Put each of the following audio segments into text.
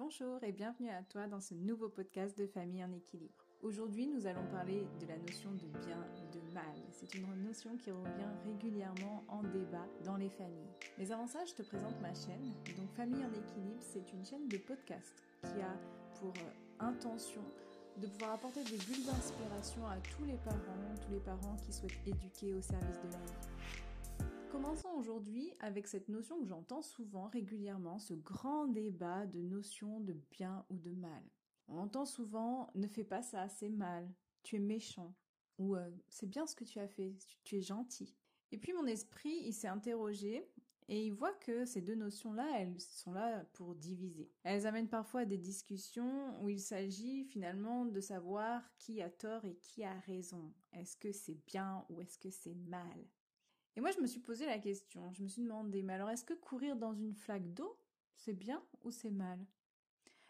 Bonjour et bienvenue à toi dans ce nouveau podcast de Famille en équilibre. Aujourd'hui, nous allons parler de la notion de bien et de mal. C'est une notion qui revient régulièrement en débat dans les familles. Mais avant ça, je te présente ma chaîne. Donc Famille en équilibre, c'est une chaîne de podcast qui a pour euh, intention de pouvoir apporter des bulles d'inspiration à tous les parents, tous les parents qui souhaitent éduquer au service de la vie. Commençons aujourd'hui avec cette notion que j'entends souvent régulièrement, ce grand débat de notion de bien ou de mal. On entend souvent ne fais pas ça, c'est mal, tu es méchant, ou euh, c'est bien ce que tu as fait, tu es gentil. Et puis mon esprit, il s'est interrogé et il voit que ces deux notions-là, elles sont là pour diviser. Elles amènent parfois à des discussions où il s'agit finalement de savoir qui a tort et qui a raison. Est-ce que c'est bien ou est-ce que c'est mal? Et moi, je me suis posé la question, je me suis demandé, mais alors est-ce que courir dans une flaque d'eau, c'est bien ou c'est mal?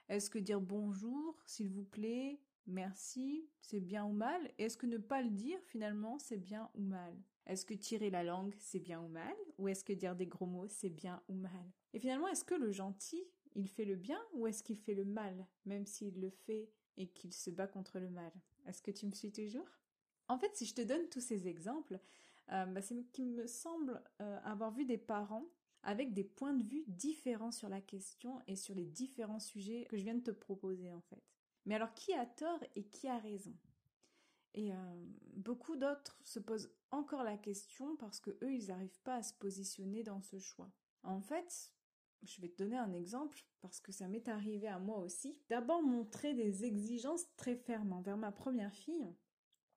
Est-ce que dire bonjour, s'il vous plaît, merci, c'est bien ou mal? Est-ce que ne pas le dire finalement, c'est bien ou mal? Est-ce que tirer la langue, c'est bien ou mal? Ou est-ce que dire des gros mots, c'est bien ou mal? Et finalement, est-ce que le gentil, il fait le bien ou est-ce qu'il fait le mal, même s'il le fait et qu'il se bat contre le mal? Est-ce que tu me suis toujours? En fait, si je te donne tous ces exemples, euh, bah, c'est qu'il me semble euh, avoir vu des parents avec des points de vue différents sur la question et sur les différents sujets que je viens de te proposer en fait. Mais alors qui a tort et qui a raison? Et euh, beaucoup d'autres se posent encore la question parce que eux ils n'arrivent pas à se positionner dans ce choix. En fait, je vais te donner un exemple parce que ça m'est arrivé à moi aussi. D'abord montrer des exigences très fermes envers ma première fille.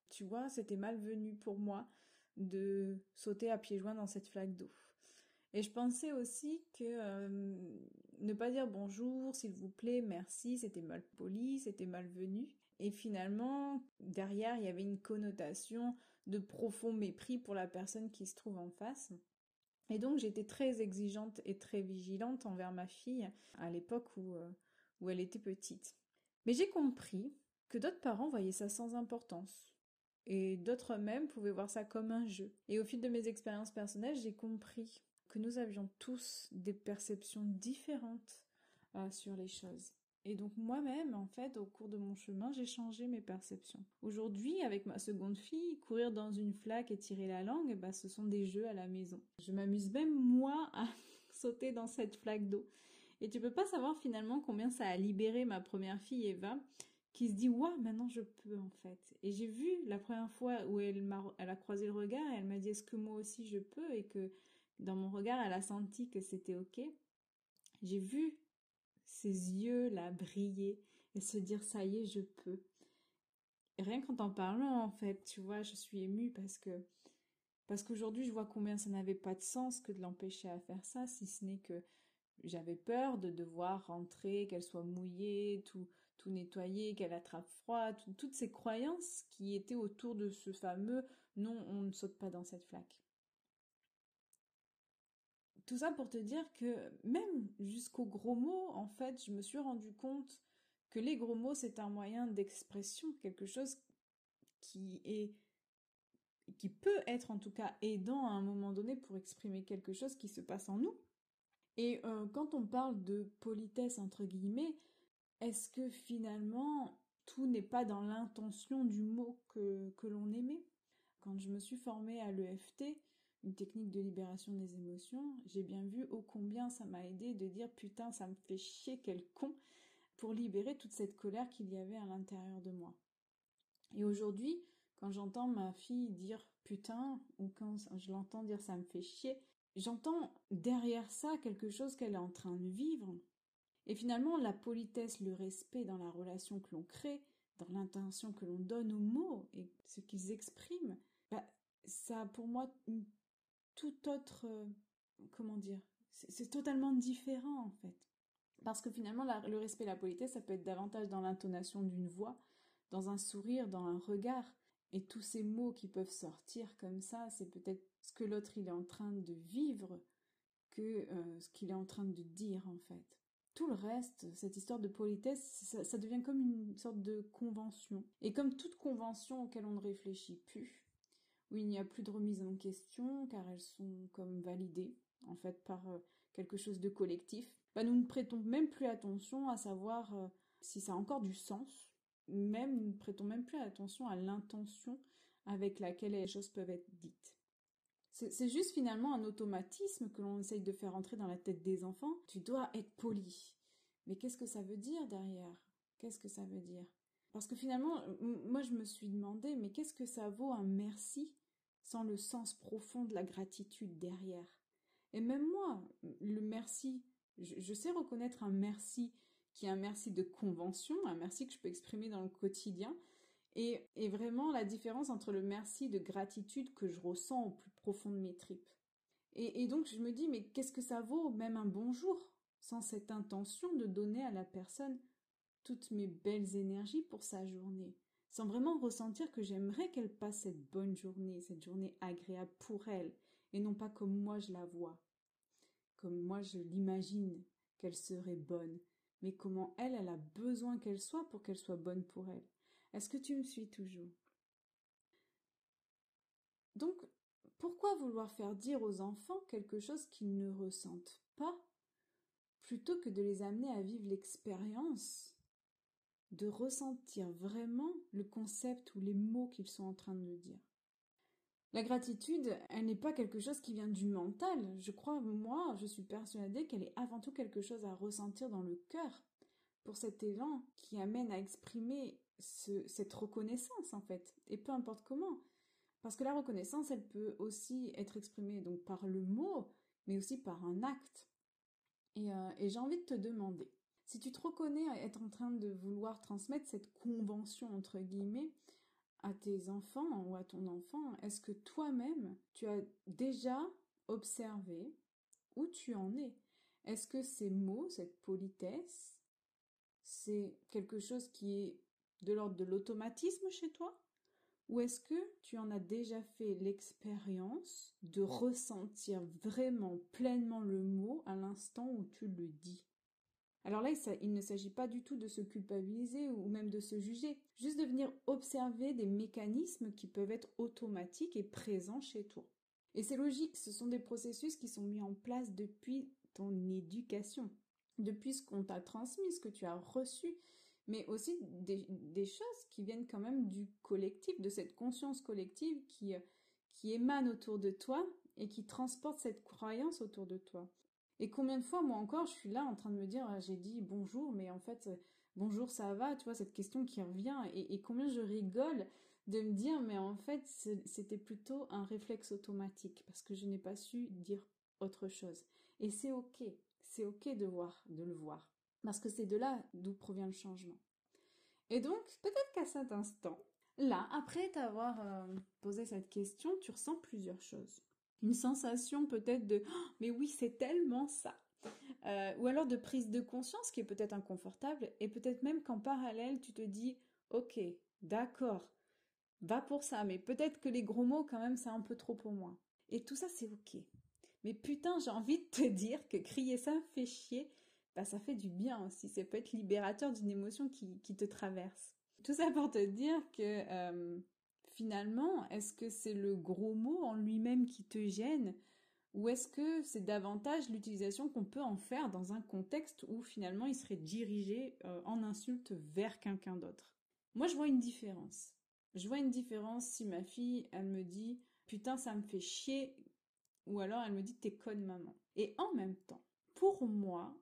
Tu vois, c'était malvenu pour moi de sauter à pieds joints dans cette flaque d'eau. Et je pensais aussi que euh, ne pas dire bonjour, s'il vous plaît, merci, c'était mal poli, c'était malvenu. Et finalement, derrière, il y avait une connotation de profond mépris pour la personne qui se trouve en face. Et donc j'étais très exigeante et très vigilante envers ma fille à l'époque où, euh, où elle était petite. Mais j'ai compris que d'autres parents voyaient ça sans importance. Et d'autres même pouvaient voir ça comme un jeu. Et au fil de mes expériences personnelles, j'ai compris que nous avions tous des perceptions différentes euh, sur les choses. Et donc moi-même, en fait, au cours de mon chemin, j'ai changé mes perceptions. Aujourd'hui, avec ma seconde fille, courir dans une flaque et tirer la langue, bah, ce sont des jeux à la maison. Je m'amuse même moi à sauter dans cette flaque d'eau. Et tu peux pas savoir finalement combien ça a libéré ma première fille Eva, qui se dit waouh maintenant je peux en fait. Et j'ai vu la première fois où elle elle a croisé le regard elle m'a dit est-ce que moi aussi je peux? Et que dans mon regard, elle a senti que c'était ok. J'ai vu ses yeux là briller et se dire ça y est, je peux. rien qu'en t'en parlant, en fait, tu vois, je suis émue parce que parce qu'aujourd'hui, je vois combien ça n'avait pas de sens que de l'empêcher à faire ça, si ce n'est que j'avais peur de devoir rentrer, qu'elle soit mouillée, tout, tout nettoyer, qu'elle attrape froid, toutes ces croyances qui étaient autour de ce fameux non, on ne saute pas dans cette flaque. Tout ça pour te dire que même jusqu'aux gros mots, en fait, je me suis rendu compte que les gros mots, c'est un moyen d'expression, quelque chose qui est qui peut être en tout cas aidant à un moment donné pour exprimer quelque chose qui se passe en nous. Et euh, quand on parle de politesse entre guillemets, est-ce que finalement tout n'est pas dans l'intention du mot que, l'on aimait Quand je me suis formée à l'EFT, une technique de libération des émotions, j'ai bien vu ô combien ça m'a aidé de dire putain ça me fait chier quel con pour libérer toute cette colère qu'il y avait à l'intérieur de moi. Et aujourd'hui, quand j'entends ma fille dire putain ou quand je l'entends dire ça me fait chier, j'entends derrière ça quelque chose qu'elle est en train de vivre. Et finalement, la politesse, le respect dans la relation que l'on crée, dans l'intention que l'on donne aux mots et ce qu'ils expriment, bah, ça a pour moi une tout autre, euh, comment dire, c'est totalement différent en fait. Parce que finalement, le respect et la politesse, ça peut être davantage dans l'intonation d'une voix, dans un sourire, dans un regard. Et tous ces mots qui peuvent sortir comme ça, c'est peut-être ce que l'autre il est en train de vivre que euh, ce qu'il est en train de dire en fait. Tout le reste, cette histoire de politesse, ça, devient comme une sorte de convention. Et comme toute convention auquel on ne réfléchit plus, où il n'y a plus de remise en question car elles sont comme validées en fait par euh, quelque chose de collectif. bah, nous ne prêtons même plus attention à savoir euh, si ça a encore du sens, même nous ne prêtons même plus attention à l'intention avec laquelle les choses peuvent être dites. C'est juste finalement un automatisme que l'on essaye de faire entrer dans la tête des enfants. Tu dois être poli. Mais qu'est-ce que ça veut dire derrière? Qu'est-ce que ça veut dire? Parce que finalement, moi je me suis demandé, mais qu'est-ce que ça vaut un merci sans le sens profond de la gratitude derrière? Et même moi, le merci, je, sais reconnaître un merci qui est un merci de convention, un merci que je peux exprimer dans le quotidien, et, vraiment la différence entre le merci de gratitude que je ressens au plus profond de mes tripes. Et, et donc je me dis, mais qu'est-ce que ça vaut même un bonjour sans cette intention de donner à la personne toutes mes belles énergies pour sa journée, sans vraiment ressentir que j'aimerais qu'elle passe cette bonne journée, cette journée agréable pour elle, et non pas comme moi je la vois, comme moi je l'imagine qu'elle serait bonne, mais comment elle, elle a besoin qu'elle soit pour qu'elle soit bonne pour elle? Est-ce que tu me suis toujours? Donc, pourquoi vouloir faire dire aux enfants quelque chose qu'ils ne ressentent pas, plutôt que de les amener à vivre l'expérience de ressentir vraiment le concept ou les mots qu'ils sont en train de dire? La gratitude, elle n'est pas quelque chose qui vient du mental. Je crois, moi, je suis persuadée qu'elle est avant tout quelque chose à ressentir dans le cœur, pour cet élan qui amène à exprimer cette reconnaissance, en fait, et peu importe comment. Parce que la reconnaissance, elle peut aussi être exprimée donc par le mot, mais aussi par un acte. et euh, j'ai envie de te demander, si tu te reconnais à être en train de vouloir transmettre cette convention, entre guillemets, à tes enfants ou à ton enfant, est-ce que toi-même, tu as déjà observé où tu en es? Est-ce que ces mots, cette politesse, c'est quelque chose qui est de l'ordre de l'automatisme chez toi? Ou est-ce que tu en as déjà fait l'expérience de ressentir vraiment pleinement le mot à l'instant où tu le dis? Alors là, il ne s'agit pas du tout de se culpabiliser ou même de se juger, juste de venir observer des mécanismes qui peuvent être automatiques et présents chez toi. Et c'est logique, ce sont des processus qui sont mis en place depuis ton éducation, depuis ce qu'on t'a transmis, ce que tu as reçu, mais aussi des, choses qui viennent quand même du collectif, de cette conscience collective qui, qui émane autour de toi et qui transporte cette croyance autour de toi. Et combien de fois, moi encore, je suis là en train de me dire, ah, j'ai dit bonjour, mais en fait, euh, bonjour, ça va, tu vois, cette question qui revient, et, combien je rigole de me dire, mais en fait, c'était plutôt un réflexe automatique, parce que je n'ai pas su dire autre chose. Et c'est ok, c'est ok de voir, de le voir, parce que c'est de là d'où provient le changement. Et donc, peut-être qu'à cet instant, là, après t'avoir euh, posé cette question, tu ressens plusieurs choses. Une sensation peut-être de oh, mais oui c'est tellement ça. Euh, ou alors de prise de conscience qui est peut-être inconfortable. Et peut-être même qu'en parallèle tu te dis ok d'accord va pour ça. Mais peut-être que les gros mots quand même c'est un peu trop pour moi. Et tout ça c'est ok mais putain j'ai envie de te dire que crier ça fait chier. Bah ça fait du bien aussi. Ça peut être libérateur d'une émotion qui, qui te traverse. Tout ça pour te dire que euh, finalement, est-ce que c'est le gros mot en lui-même qui te gêne? Ou est-ce que c'est davantage l'utilisation qu'on peut en faire dans un contexte où finalement il serait dirigé euh, en insulte vers quelqu'un d'autre? Moi je vois une différence. Je vois une différence si ma fille elle me dit putain ça me fait chier ou alors elle me dit t'es conne maman. Et en même temps, pour moi,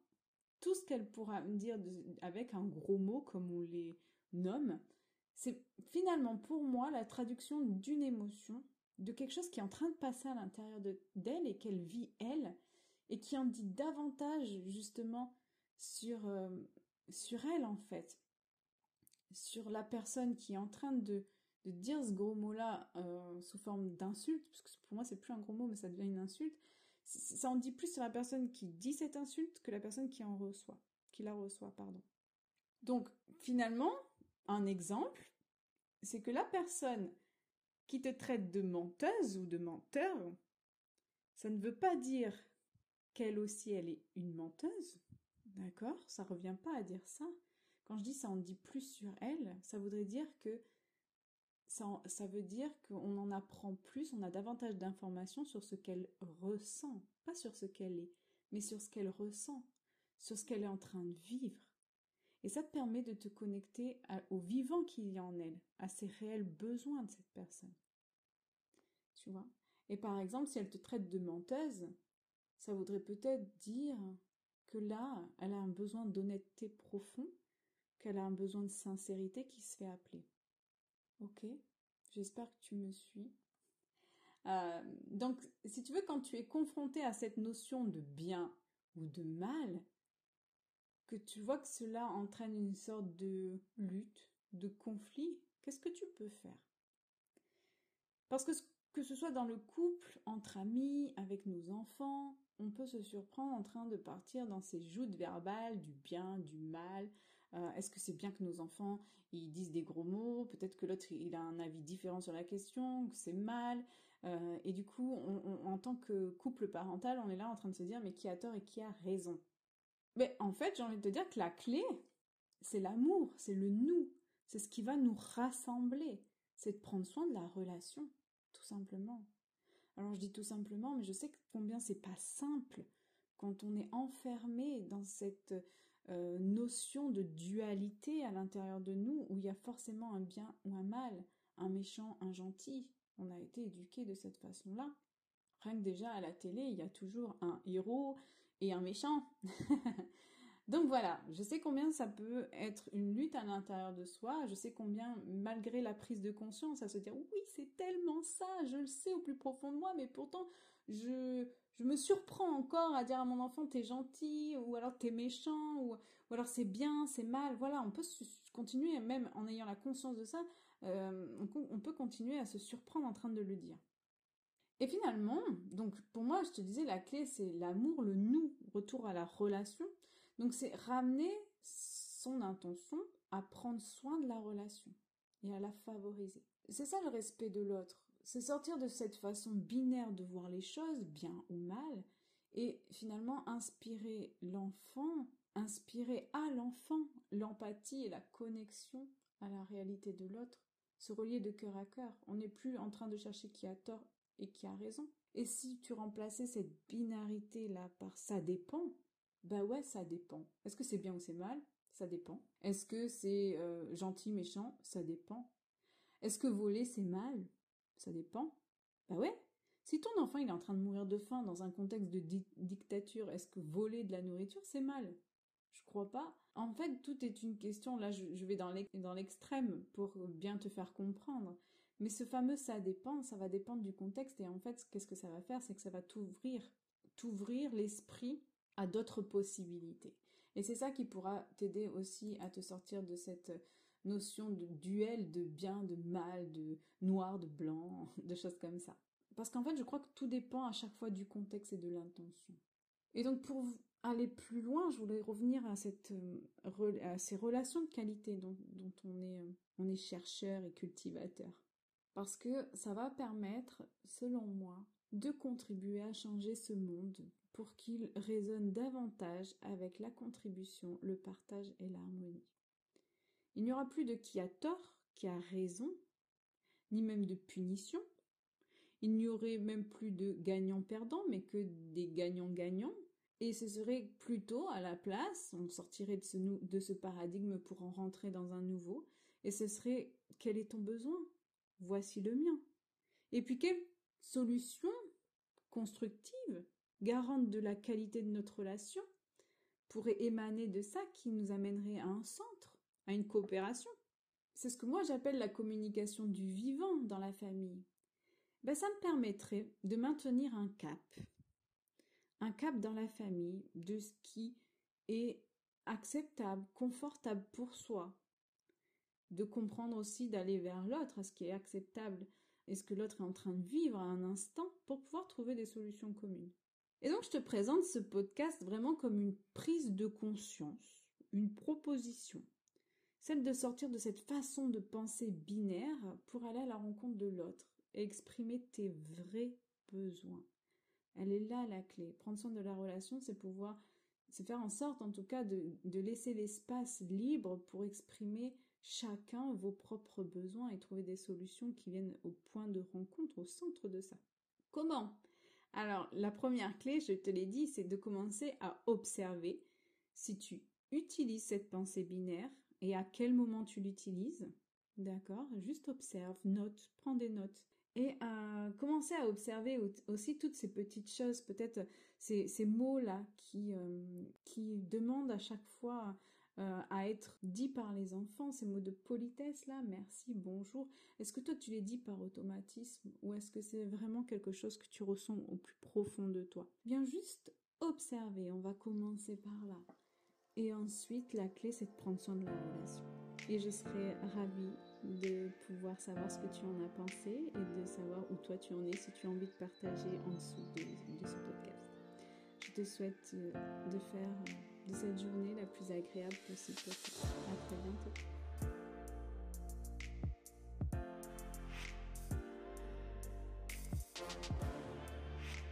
tout ce qu'elle pourra me dire avec un gros mot comme on les nomme, c'est finalement pour moi la traduction d'une émotion, de quelque chose qui est en train de passer à l'intérieur d'elle et qu'elle vit elle, et qui en dit davantage justement sur, euh, sur elle en fait, sur la personne qui est en train de, de dire ce gros mot-là euh, sous forme d'insulte, parce que pour moi c'est plus un gros mot mais ça devient une insulte, ça en dit plus sur la personne qui dit cette insulte que la personne qui en reçoit, qui la reçoit, pardon. Donc finalement, un exemple, c'est que la personne qui te traite de menteuse ou de menteur, ça ne veut pas dire qu'elle aussi elle est une menteuse. D'accord? Ça revient pas à dire ça. Quand je dis ça en dit plus sur elle, ça voudrait dire que ça, veut dire qu'on en apprend plus, on a davantage d'informations sur ce qu'elle ressent, pas sur ce qu'elle est, mais sur ce qu'elle ressent, sur ce qu'elle est en train de vivre. Et ça te permet de te connecter au vivant qu'il y a en elle, à ses réels besoins de cette personne. Tu vois? Et par exemple, si elle te traite de menteuse, ça voudrait peut-être dire que là, elle a un besoin d'honnêteté profond, qu'elle a un besoin de sincérité qui se fait appeler. Ok J'espère que tu me suis. Euh, donc, si tu veux, quand tu es confronté à cette notion de bien ou de mal, que tu vois que cela entraîne une sorte de lutte, de conflit, qu'est-ce que tu peux faire? Parce que que ce soit dans le couple, entre amis, avec nos enfants, on peut se surprendre en train de partir dans ces joutes verbales du bien, du mal. Euh, est-ce que c'est bien que nos enfants ils disent des gros mots? Peut-être que l'autre il a un avis différent sur la question, que c'est mal. Euh, et du coup, en tant que couple parental, on est là en train de se dire mais qui a tort et qui a raison? Mais en fait, j'ai envie de te dire que la clé, c'est l'amour, c'est le nous, c'est ce qui va nous rassembler, c'est de prendre soin de la relation, tout simplement. Alors je dis tout simplement, mais je sais combien c'est pas simple quand on est enfermé dans cette euh, notion de dualité à l'intérieur de nous où il y a forcément un bien ou un mal, un méchant, un gentil. On a été éduqué de cette façon-là. Rien que déjà à la télé, il y a toujours un héros et un méchant. Donc voilà, je sais combien ça peut être une lutte à l'intérieur de soi, je sais combien, malgré la prise de conscience, à se dire oui, c'est tellement ça, je le sais au plus profond de moi, mais pourtant, je, je me surprends encore à dire à mon enfant t'es gentil, ou alors t'es méchant, ou, ou alors c'est bien, c'est mal. Voilà, on peut continuer, même en ayant la conscience de ça, euh, on, peut continuer à se surprendre en train de le dire. Et finalement, donc pour moi, je te disais, la clé, c'est l'amour, le nous, retour à la relation. Donc c'est ramener son intention à prendre soin de la relation et à la favoriser. C'est ça le respect de l'autre. C'est sortir de cette façon binaire de voir les choses, bien ou mal, et finalement inspirer l'enfant, inspirer à l'enfant l'empathie et la connexion à la réalité de l'autre, se relier de cœur à cœur. On n'est plus en train de chercher qui a tort et qui a raison. Et si tu remplaçais cette binarité-là par ça dépend, bah ouais, ça dépend. Est-ce que c'est bien ou c'est mal? Ça dépend. Est-ce que c'est euh, gentil, méchant? Ça dépend. Est-ce que voler c'est mal? Ça dépend. Bah ouais. Si ton enfant il est en train de mourir de faim dans un contexte de dictature, est-ce que voler de la nourriture c'est mal? Je crois pas. En fait, tout est une question. Là, je, je vais dans l'extrême pour bien te faire comprendre. Mais ce fameux ça dépend, ça va dépendre du contexte. Et en fait, qu'est-ce que ça va faire C'est que ça va t'ouvrir, t'ouvrir l'esprit à d'autres possibilités. Et c'est ça qui pourra t'aider aussi à te sortir de cette notion de duel de bien, de mal, de noir, de blanc, de choses comme ça. Parce qu'en fait, je crois que tout dépend à chaque fois du contexte et de l'intention. Et donc, pour aller plus loin, je voulais revenir à, cette, euh, à ces relations de qualité dont, dont on, est, euh, on est chercheur et cultivateur. Parce que ça va permettre, selon moi, de contribuer à changer ce monde pour qu'il résonne davantage avec la contribution, le partage et l'harmonie. Il n'y aura plus de qui a tort, qui a raison, ni même de punition. Il n'y aurait même plus de gagnants-perdants, mais que des gagnants-gagnants. Et ce serait plutôt à la place, on sortirait de ce, de ce paradigme pour en rentrer dans un nouveau, et ce serait quel est ton besoin? Voici le mien. Et puis quelle solution constructive garante de la qualité de notre relation, pourrait émaner de ça qui nous amènerait à un centre, à une coopération. C'est ce que moi j'appelle la communication du vivant dans la famille. Ben, ça me permettrait de maintenir un cap, un cap dans la famille de ce qui est acceptable, confortable pour soi, de comprendre aussi d'aller vers l'autre, à ce qui est acceptable et ce que l'autre est en train de vivre à un instant pour pouvoir trouver des solutions communes. Et donc je te présente ce podcast vraiment comme une prise de conscience, une proposition, celle de sortir de cette façon de penser binaire pour aller à la rencontre de l'autre et exprimer tes vrais besoins. Elle est là la clé. Prendre soin de la relation, c'est pouvoir, c'est faire en sorte en tout cas de, de laisser l'espace libre pour exprimer chacun vos propres besoins et trouver des solutions qui viennent au point de rencontre, au centre de ça. Comment? Alors, la première clé, je te l'ai dit, c'est de commencer à observer si tu utilises cette pensée binaire et à quel moment tu l'utilises? D'accord Juste observe, note, prends des notes. Et euh, commencer à observer aussi toutes ces petites choses, peut-être ces, mots-là qui, euh, qui demandent à chaque fois euh, à être dits par les enfants, ces mots de politesse là, merci, bonjour. Est-ce que toi tu les dis par automatisme ou est-ce que c'est vraiment quelque chose que tu ressens au plus profond de toi? Bien juste observer, on va commencer par là. Et ensuite, la clé, c'est de prendre soin de la relation. Et je serais ravie de pouvoir savoir ce que tu en as pensé et de savoir où toi tu en es si tu as envie de partager en dessous de, ce podcast. Je te souhaite euh, de faire euh, de cette journée la plus agréable possible À très bientôt.